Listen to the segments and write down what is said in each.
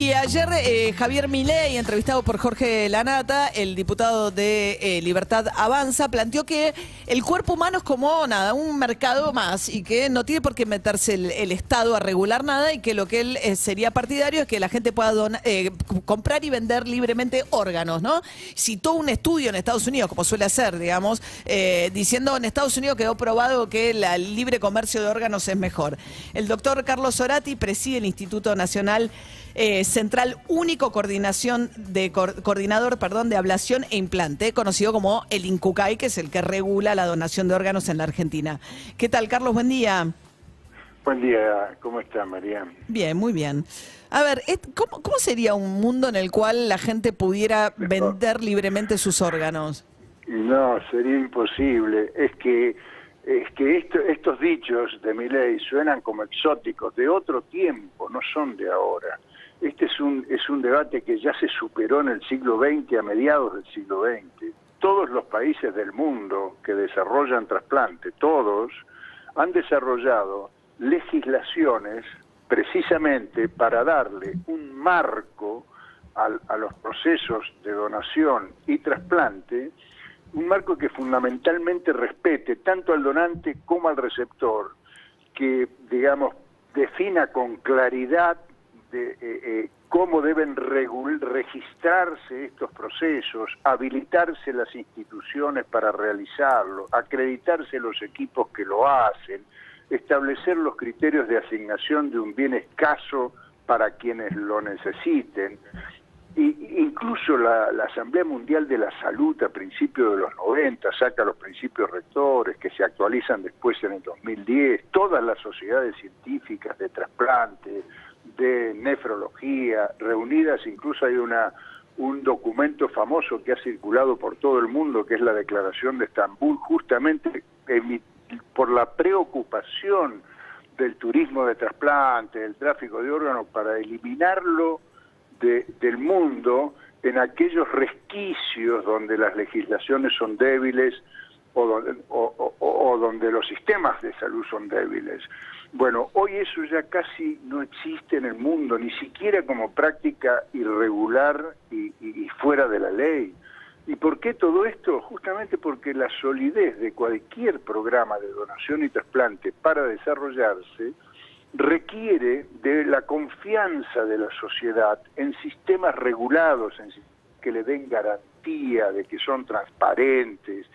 Y ayer eh, Javier Milei, entrevistado por Jorge Lanata, el diputado de eh, Libertad Avanza, planteó que el cuerpo humano es como nada, un mercado más y que no tiene por qué meterse el, Estado a regular nada y que lo que él eh, sería partidario es que la gente pueda comprar y vender libremente órganos, ¿no? Citó un estudio en Estados Unidos, como suele hacer, digamos, diciendo en Estados Unidos quedó probado que el libre comercio de órganos es mejor. El doctor Carlos Zorati preside el Instituto Nacional eh, Central Único Coordinación de Coordinador perdón, de Ablación e Implante, conocido como el INCUCAI, que es el que regula la donación de órganos en la Argentina. ¿Qué tal, Carlos? Buen día. Buen día, ¿cómo está María? Bien, muy bien. A ver, ¿cómo, cómo sería un mundo en el cual la gente pudiera vender libremente sus órganos? No, sería imposible. Es que es que esto- estos dichos de mi ley suenan como exóticos de otro tiempo, no son de ahora. Este es un es un debate que ya se superó en el siglo XX, a mediados del siglo XX. Todos los países del mundo que desarrollan trasplante, todos han desarrollado legislaciones precisamente para darle un marco al- a los procesos de donación y trasplante, un marco que fundamentalmente respete tanto al donante como al receptor, que, digamos, defina con claridad de, eh, eh, cómo deben registrarse estos procesos, habilitarse las instituciones para realizarlo, acreditarse los equipos que lo hacen, establecer los criterios de asignación de un bien escaso para quienes lo necesiten. Y, incluso la, la Asamblea Mundial de la Salud a principios de los 90 saca los principios rectores que se actualizan después en el 2010, todas las sociedades científicas de trasplante, de nefrología, reunidas, incluso hay una un documento famoso que ha circulado por todo el mundo, que es la Declaración de Estambul, justamente por la preocupación del turismo de trasplante, del tráfico de órganos, para eliminarlo de- del mundo en aquellos resquicios donde las legislaciones son débiles o donde, o- donde los sistemas de salud son débiles. Bueno, hoy eso ya casi no existe en el mundo, ni siquiera como práctica irregular y, y- fuera de la ley. ¿Y por qué todo esto? Justamente porque la solidez de cualquier programa de donación y trasplante para desarrollarse requiere de la confianza de la sociedad en sistemas regulados, en que le den garantía de que son transparentes,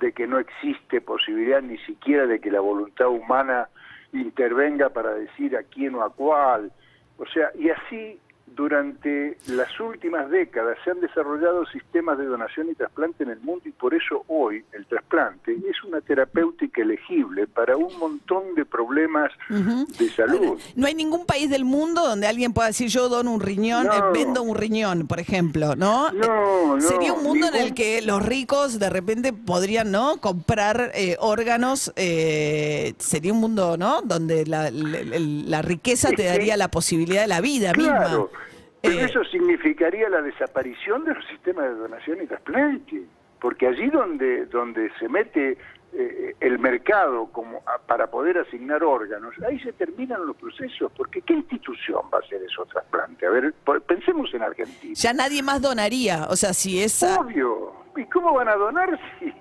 de que no existe posibilidad ni siquiera de que la voluntad humana intervenga para decir a quién o a cuál. O sea, y así durante las últimas décadas se han desarrollado sistemas de donación y trasplante en el mundo y por eso hoy el trasplante es una terapéutica elegible para un montón de problemas de salud. No hay ningún país del mundo donde alguien pueda decir yo dono un riñón, No. eh, vendo un riñón, por ejemplo, ¿no? No, no, Sería un mundo en el que los ricos de repente podrían, ¿no? Comprar eh, órganos. eh, sería un mundo, ¿no? Donde la, la- la riqueza te daría la posibilidad de la vida Claro, misma. Pero Eh, eso significaría la desaparición de los sistemas de donación y trasplante, porque allí donde donde se mete eh, el mercado como a- para poder asignar órganos, ahí se terminan los procesos, porque ¿qué institución va a hacer esos trasplantes? A ver, por- pensemos en Argentina. Ya nadie más donaría. O sea, si esa. Obvio. ¿Y cómo van a donar? Sí,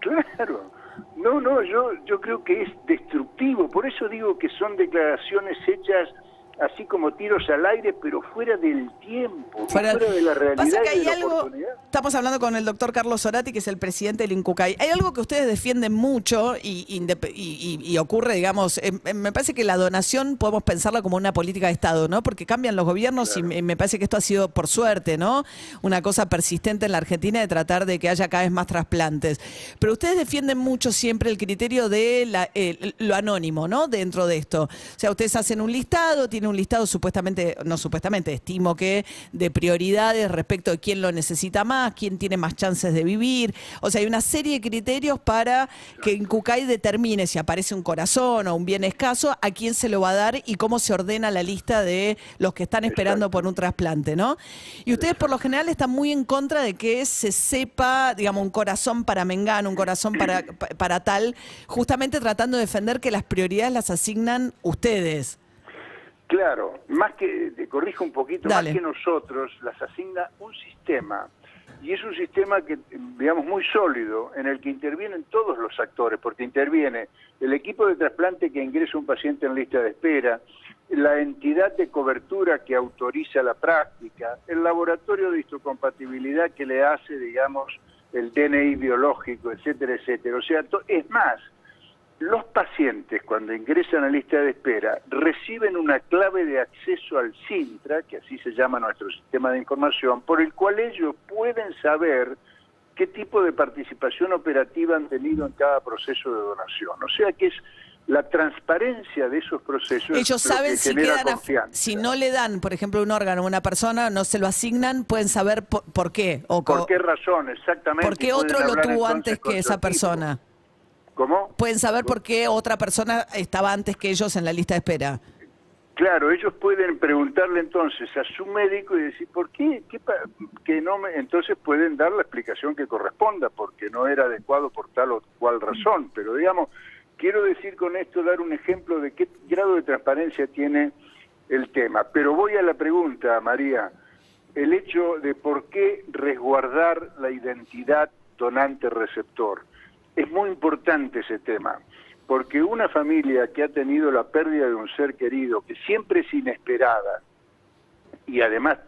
claro. No, no, yo, yo creo que es destructivo. Por eso digo que son declaraciones hechas así como tiros al aire, pero fuera del tiempo, Fuera- fuera, de la realidad Pasa que y hay de la algo, estamos hablando con el doctor Carlos Zorati, que es el presidente del INCUCAI. Hay algo que ustedes defienden mucho y, ocurre, digamos, me parece que la donación podemos pensarla como una política de Estado, ¿no? Porque cambian los gobiernos y me, parece que esto ha sido, por suerte, ¿no? Una cosa persistente en la Argentina de tratar de que haya cada vez más trasplantes. Pero ustedes defienden mucho siempre el criterio de la- lo anónimo, ¿no? Dentro de esto. O sea, ustedes hacen un listado, tienen un listado supuestamente, no supuestamente, estimo que de prioridades respecto de quién lo necesita más, quién tiene más chances de vivir. O sea, hay una serie de criterios para que en Cucay determine si aparece un corazón o un bien escaso, a quién se lo va a dar y cómo se ordena la lista de los que están esperando por un trasplante, ¿no? Y ustedes por lo general están muy en contra de que se sepa, digamos, un corazón para Mengano, un corazón para, para tal, justamente tratando de defender que las prioridades las asignan ustedes. Claro, más que, te corrijo un poquito, Dale. más que nosotros, las asigna un sistema. Y es un sistema que, digamos, muy sólido, en el que intervienen todos los actores, porque interviene el equipo de trasplante que ingresa un paciente en lista de espera, la entidad de cobertura que autoriza la práctica, el laboratorio de histocompatibilidad que le hace, digamos, el DNI biológico, etcétera, etcétera. O sea, es más, los pacientes cuando ingresan a lista de espera reciben una clave de acceso al Sintra, que así se llama nuestro sistema de información, por el cual ellos pueden saber qué tipo de participación operativa han tenido en cada proceso de donación. O sea que es la transparencia de esos procesos Ellos lo saben que si quedan, si no le dan, por ejemplo, un órgano a una persona, no se lo asignan, pueden saber por, por qué o ¿Por qué razón exactamente? por qué otro lo tuvo antes que esa persona. ¿Cómo? Pueden saber por qué otra persona estaba antes que ellos en la lista de espera. Claro, ellos pueden preguntarle entonces a su médico y decir, ¿por qué? ¿Qué que no me... Entonces pueden dar la explicación que corresponda, porque no era adecuado por tal o cual razón. Pero digamos, quiero decir con esto, dar un ejemplo de qué grado de transparencia tiene el tema. Pero voy a la pregunta, María. El hecho de por qué resguardar la identidad donante-receptor. Es muy importante ese tema, porque una familia que ha tenido la pérdida de un ser querido, que siempre es inesperada, y además,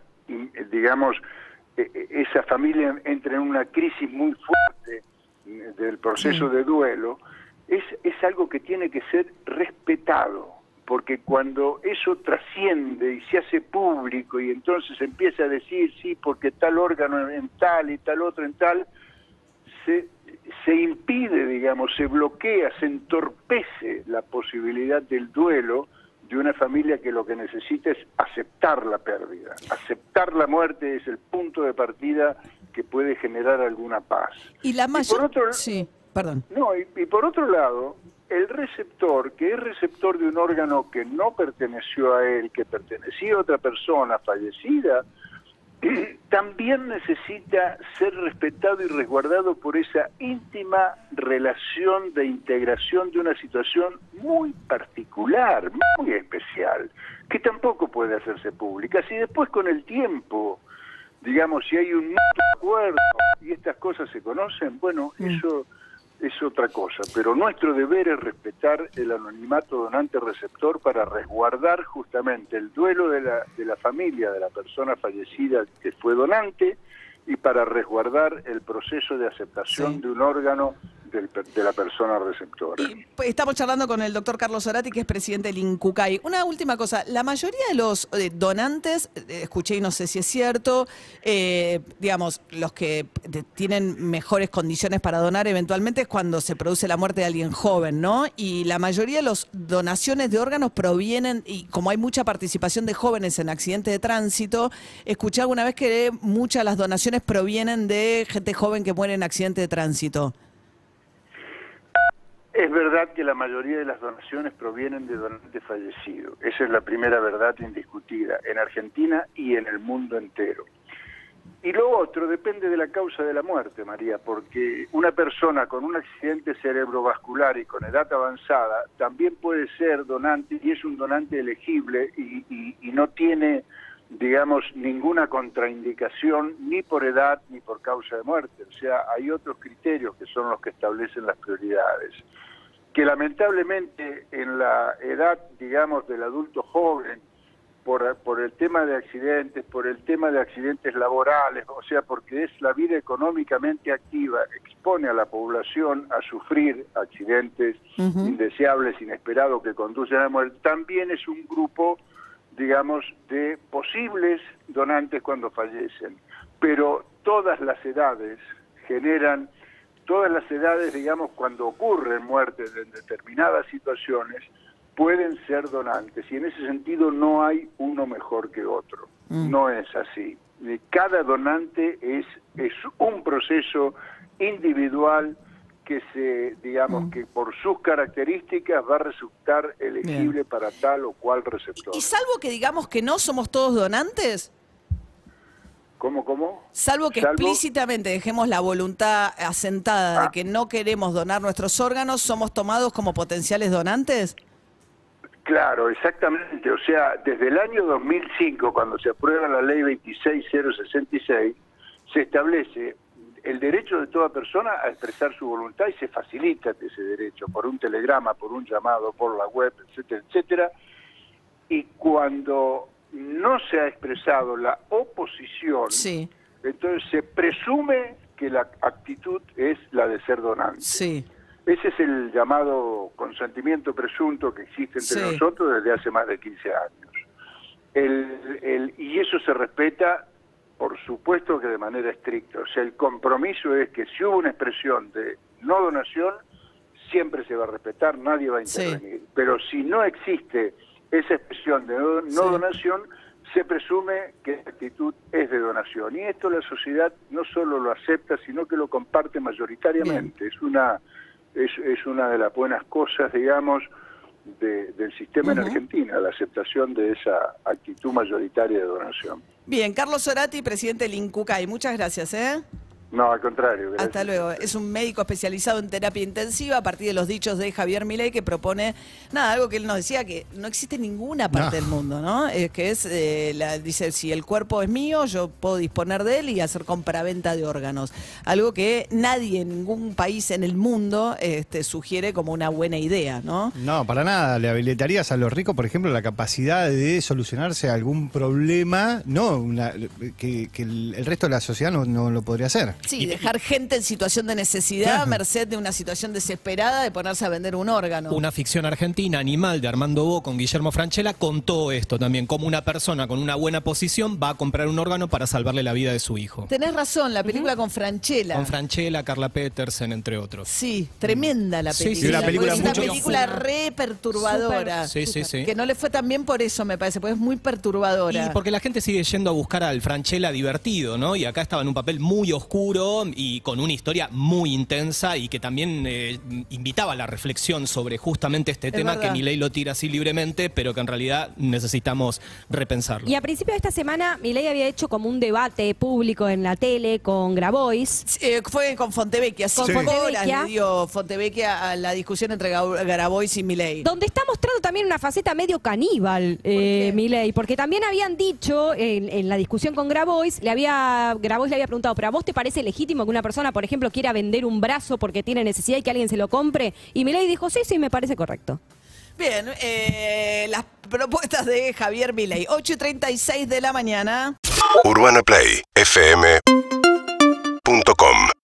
digamos, eh, eh, esa familia entra en una crisis muy fuerte del proceso de duelo, es, es algo que tiene que ser respetado, porque cuando eso trasciende y se hace público y entonces empieza a decir, sí, porque tal órgano en tal y tal otro en tal, se, se impide, digamos, se bloquea, se entorpece la posibilidad del duelo de una familia que lo que necesita es aceptar la pérdida. Aceptar la muerte es el punto de partida que puede generar alguna paz. Y la por mayor... otro- Sí, perdón. No, y, y por otro lado, el receptor, que es receptor de un órgano que no perteneció a él, que pertenecía a otra persona fallecida, también necesita ser respetado y resguardado por esa íntima relación de integración de una situación muy particular, muy especial, que tampoco puede hacerse pública. Si después con el tiempo, digamos, si hay un acuerdo y estas cosas se conocen, bueno, eso es otra cosa, pero nuestro deber es respetar el anonimato donante-receptor para resguardar justamente el duelo de la, de la familia de la persona fallecida que fue donante y para resguardar el proceso de aceptación Sí. de un órgano del de la persona receptora. Pues, estamos charlando con el doctor Carlos Orati, que es presidente del INCUCAI. Una última cosa, la mayoría de los eh, donantes, eh, escuché y no sé si es cierto, eh, digamos, los que tienen mejores condiciones para donar eventualmente es cuando se produce la muerte de alguien joven, ¿no? Y la mayoría de las donaciones de órganos provienen, y como hay mucha participación de jóvenes en accidentes de tránsito, escuché alguna vez que muchas de las donaciones provienen de gente joven que muere en accidente de tránsito. Es verdad que la mayoría de las donaciones provienen de donantes fallecidos. Esa es la primera verdad indiscutida en Argentina y en el mundo entero. Y lo otro depende de la causa de la muerte, María, porque una persona con un accidente cerebrovascular y con edad avanzada también puede ser donante y es un donante elegible y, y- y no tiene, digamos, ninguna contraindicación ni por edad ni por causa de muerte. O sea, hay otros criterios que son los que establecen las prioridades que lamentablemente en la edad, digamos, del adulto joven, por, por el tema de accidentes, por el tema de accidentes laborales, o sea, porque es la vida económicamente activa, expone a la población a sufrir accidentes indeseables, inesperados, que conducen a la muerte, también es un grupo, digamos, de posibles donantes cuando fallecen. Pero todas las edades generan todas las edades, digamos, cuando ocurren muertes en determinadas situaciones, pueden ser donantes y en ese sentido no hay uno mejor que otro. No es así. Cada donante es, es un proceso individual que se, digamos, que por sus características va a resultar elegible para tal o cual receptor. Y salvo que digamos que no somos todos donantes, ¿Cómo, cómo? salvo que explícitamente dejemos la voluntad asentada de Ah. que no queremos donar nuestros órganos, ¿somos tomados como potenciales donantes? Claro, exactamente. O sea, desde el año 2005, cuando se aprueba la ley 26066, se establece el derecho de toda persona a expresar su voluntad y se facilita ese derecho por un telegrama, por un llamado, por la web, etcétera, etcétera. Y cuando no se ha expresado la oposición, Sí, entonces se presume que la actitud es la de ser donante. sí. Ese es el llamado consentimiento presunto que existe entre Sí. nosotros desde hace más de 15 años. El- el- y eso se respeta, por supuesto que de manera estricta. O sea, el compromiso es que si hubo una expresión de no donación, siempre se va a respetar, nadie va a Sí. intervenir. Pero si no existe esa expresión de no, no Sí. donación, se presume que la actitud es de donación. Y esto la sociedad no solo lo acepta, sino que lo comparte mayoritariamente. Es una es, es una de las buenas cosas, digamos, de- del sistema en. Argentina, la aceptación de esa actitud mayoritaria de donación. Bien, Carlos Orati, presidente del INCUCAI. Muchas gracias, ¿eh? No, al contrario. gracias. Hasta luego. Es un médico especializado en terapia intensiva a partir de los dichos de Javier Milei que propone, nada, algo que él nos decía, que no existe ninguna parte No. del mundo, ¿no? Es que es, eh, la, dice, si el cuerpo es mío, yo puedo disponer de él y hacer compraventa de órganos. Algo que nadie en ningún país en el mundo este, sugiere como una buena idea, ¿no? No, para nada. Le habilitarías a los ricos, por ejemplo, la capacidad de solucionarse algún problema, no una- que, que el, el resto de la sociedad no, no lo podría hacer. Sí, dejar gente en situación de necesidad, Claro. merced de una situación desesperada de ponerse a vender un órgano. Una ficción argentina, Animal, de Armando Bo con Guillermo Franchella, contó esto también, como una persona con una buena posición va a comprar un órgano para salvarle la vida de su hijo. Tenés razón, la película con Franchella. Con Franchella, Carla Petersen, entre otros. Sí, tremenda la Sí, película. sí, una película una película re perturbadora. Sí, sí, sí. Que no le fue tan bien por eso, me parece, porque es muy perturbadora. Y porque la gente sigue yendo a buscar al Franchella divertido, ¿no? Y acá estaba en un papel muy oscuro y con una historia muy intensa y que también eh, invitaba a la reflexión sobre justamente este Es tema verdad. que Milei lo tira así libremente, pero que en realidad necesitamos repensarlo. Y a principio de esta semana, Milei había hecho como un debate público en la tele con Grabois. Eh, fue con Fontevecchia, cinco Fontevecchia. horas le dio Fontevecchia a la discusión entre Grabois y Milei. Donde está mostrando también una faceta medio caníbal, eh? Milei, porque también habían dicho en, en la discusión con Grabois, le había, Grabois le había preguntado, ¿pero a vos te parece legítimo que una persona, por ejemplo, quiera vender un brazo porque tiene necesidad y que alguien se lo compre? Y Milei dijo, sí, sí, me parece correcto. Bien, eh, las propuestas de Javier Milei. 8 y 36 de la mañana. UrbanaPlayFM.com